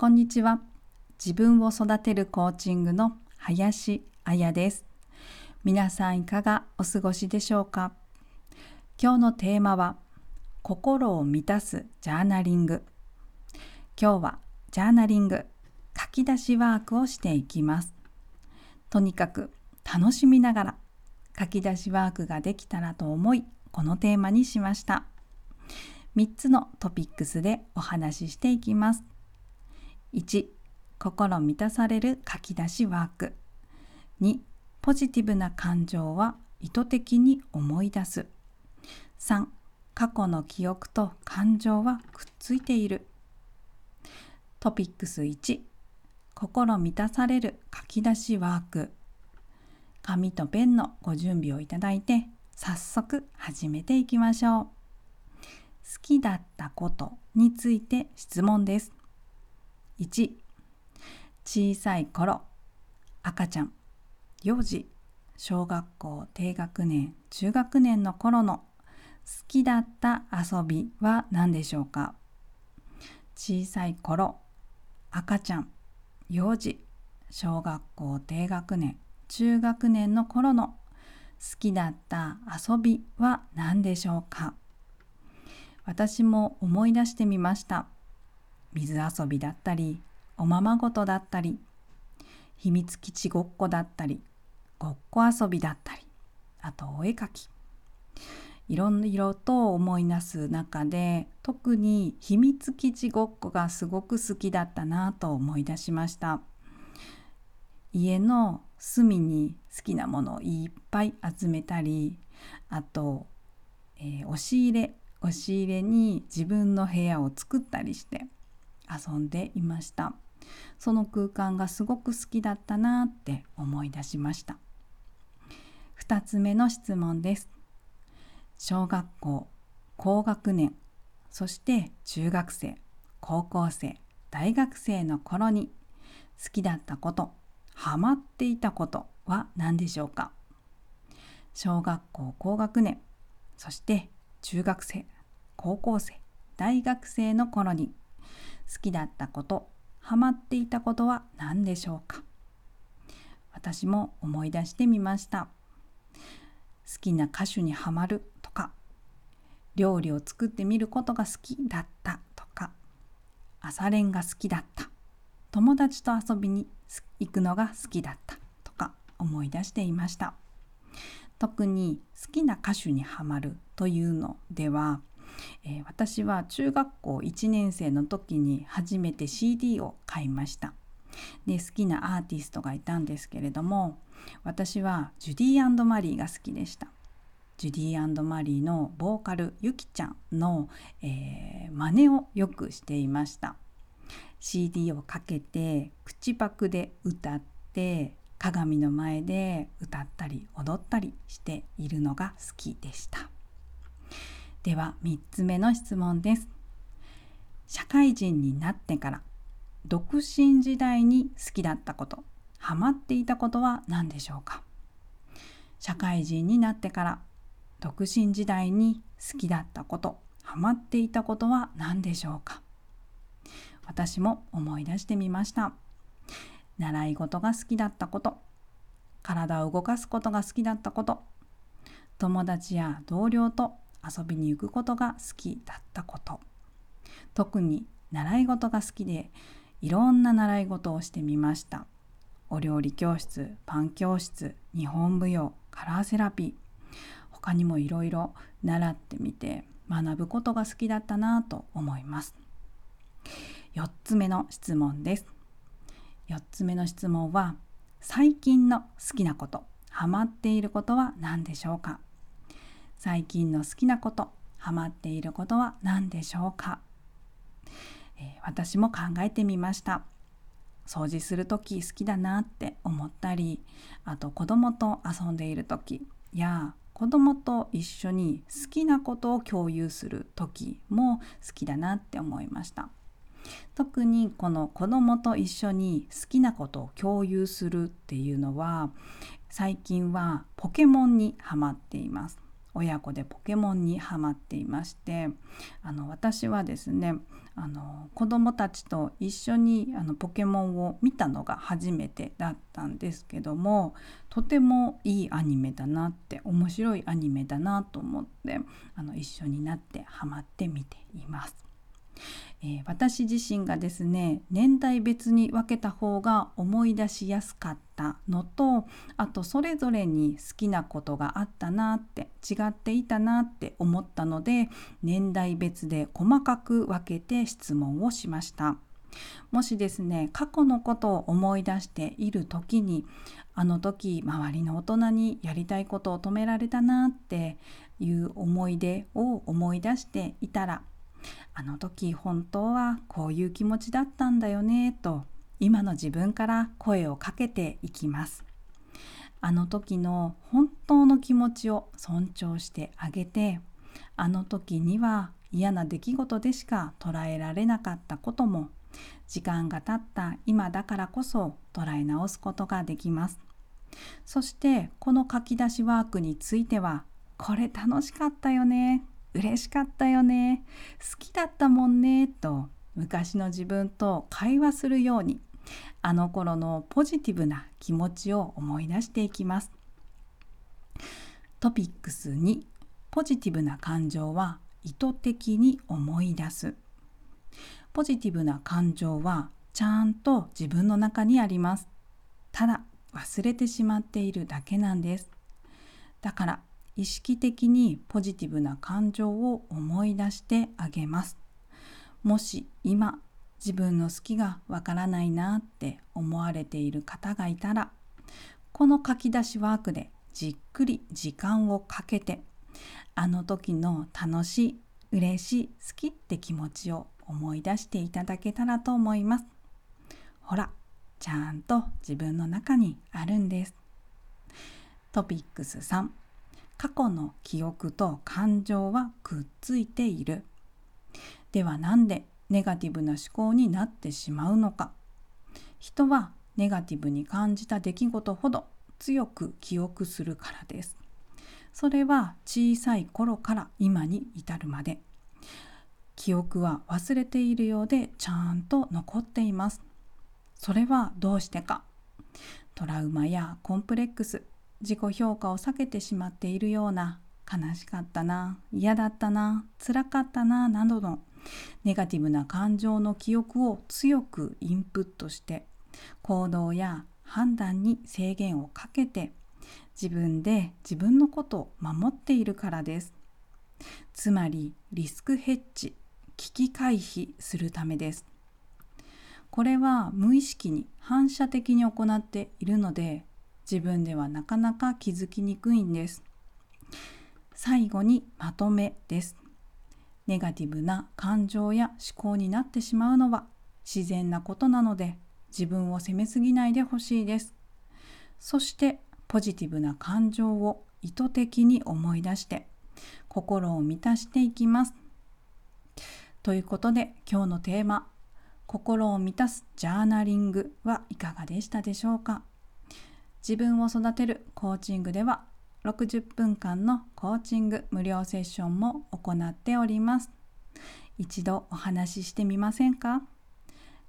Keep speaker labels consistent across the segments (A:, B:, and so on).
A: こんにちは。自分を育てるコーチングの林彩です。皆さんいかがお過ごしでしょうか？今日のテーマは心を満たすジャーナリング。今日はジャーナリング書き出しワークをしていきます。とにかく楽しみながら書き出しワークができたらと思いこのテーマにしました。3つのトピックスでお話ししていきます。1心満たされる書き出しワーク。2ポジティブな感情は意図的に思い出す。3過去の記憶と感情はくっついている。トピックス1心満たされる書き出しワーク。紙とペンのご準備をいただいて早速始めていきましょう。好きだったことについて質問です。1小さい頃赤ちゃん。幼児。小学校低学年。中学年の頃の好きだった遊びは何でしょうか？小さい頃赤ちゃん。幼児。小学校低学年。中学年の頃の好きだった遊びは何でしょうか？私も思い出してみました。水遊びだったりおままごとだったり秘密基地ごっこだったりごっこ遊びだったりあとお絵かき。いろいろと思い出す中で特に秘密基地ごっこがすごく好きだったなと思い出しました。家の隅に好きなものをいっぱい集めたりあと、えー、押し入れ押し入れに自分の部屋を作ったりして遊んでいました。その空間がすごく好きだったなって思い出しました。2つ目の質問です。小学校高学年そして中学生高校生大学生の頃に好きだったことハマっていたことは何でしょうか？小学校高学年そして中学生高校生大学生の頃に好きだったことハマっていたことは何でしょうか？私も思い出してみました。好きな歌手にはまるとか料理を作ってみることが好きだったとか朝練が好きだった友達と遊びに行くのが好きだったとか思い出していました。特に好きな歌手にはまるというのではえー、私は中学校1年生の時に初めて CD を買いました。で好きなアーティストがいたんですけれども私はジュディマリーが好きでした。ジュディマリーのボーカルゆきちゃんの、えー、真似をよくしていました。CD をかけて口パクで歌って鏡の前で歌ったり踊ったりしているのが好きでした。では3つ目の質問です。社会人になってから独身時代に好きだったこと、ハマっていたことは何でしょうか？社会人になってから独身時代に好きだったこと、ハマっていたことは何でしょうか？私も思い出してみました。習い事が好きだったこと、体を動かすことが好きだったこと、友達や同僚と遊びに行くことが好きだったこと。特に習い事が好きでいろんな習い事をしてみました。お料理教室パン教室日本舞踊カラーセラピー。他にもいろいろ習ってみて学ぶことが好きだったなと思います。4つ目の質問です。4つ目の質問は最近の好きなことハマっていることは何でしょうか？最近の好きなことハマっていることは何でしょうか、えー、私も考えてみました。掃除する時好きだなって思ったりあと子供と遊んでいる時や子供と一緒に好きなことを共有する時も好きだなって思いました。特にこの子供と一緒に好きなことを共有するっていうのは最近はポケモンにハマっています。親子でポケモンにハマっていましてあの私はですねあの子供たちと一緒にあのポケモンを見たのが初めてだったんですけどもとてもいいアニメだなって面白いアニメだなと思ってあの一緒になってハマって見ています。えー、私自身がですね年代別に分けた方が思い出しやすかったのとあとそれぞれに好きなことがあったなって違っていたなって思ったので年代別で細かく分けて質問をしました。もしですね過去のことを思い出している時にあの時周りの大人にやりたいことを止められたなっていう思い出を思い出していたらあの時本当はこういう気持ちだったんだよねと今の自分から声をかけていきますあの時の本当の気持ちを尊重してあげてあの時には嫌な出来事でしか捉えられなかったことも時間が経った今だからこそ捉え直すことができますそしてこの書き出しワークについてはこれ楽しかったよね嬉しかったよね。好きだったもんね。と昔の自分と会話するようにあの頃のポジティブな気持ちを思い出していきます。トピックス2ポジティブな感情は意図的に思い出す。ポジティブな感情はちゃんと自分の中にあります。ただ忘れてしまっているだけなんです。だから意識的にポジティブな感情を思い出してあげます。もし今自分の好きがわからないなって思われている方がいたらこの書き出しワークでじっくり時間をかけてあの時の楽しい嬉しい好きって気持ちを思い出していただけたらと思います。ほらちゃんと自分の中にあるんです。トピックス3過去の記憶と感情はくっついている。ではなんでネガティブな思考になってしまうのか。人はネガティブに感じた出来事ほど強く記憶するからです。それは小さい頃から今に至るまで。記憶は忘れているようでちゃんと残っています。それはどうしてか。トラウマやコンプレックス、自己評価を避けてしまっているような悲しかったな嫌だったな辛かったななどのネガティブな感情の記憶を強くインプットして行動や判断に制限をかけて自分で自分のことを守っているからです。つまりリスクヘッジ危機回避するためです。これは無意識に反射的に行っているので自分ではなかなか気づきにくいんです。最後にまとめです。ネガティブな感情や思考になってしまうのは自然なことなので自分を責めすぎないでほしいです。そしてポジティブな感情を意図的に思い出して心を満たしていきます。ということで今日のテーマ「心を満たすジャーナリング」はいかがでしたでしょうか？自分を育てるコーチングでは60分間のコーチング無料セッションも行っております。一度お話ししてみませんか？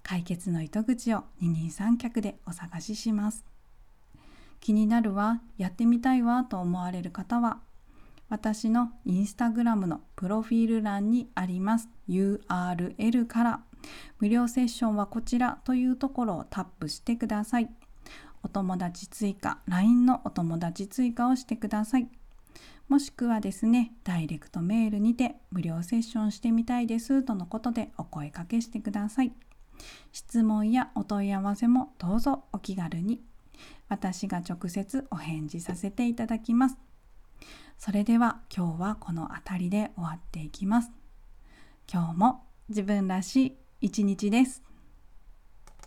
A: 解決の糸口を二人三脚でお探しします。気になるわ、やってみたいわと思われる方は私のインスタグラムのプロフィール欄にあります URL から無料セッションはこちらというところをタップしてください。お友達追加 LINE のお友達追加をしてください。もしくはですねダイレクトメールにて無料セッションしてみたいですとのことでお声かけしてください。質問やお問い合わせもどうぞお気軽に。私が直接お返事させていただきます。それでは今日はこの辺りで終わっていきます。今日も自分らしい一日です。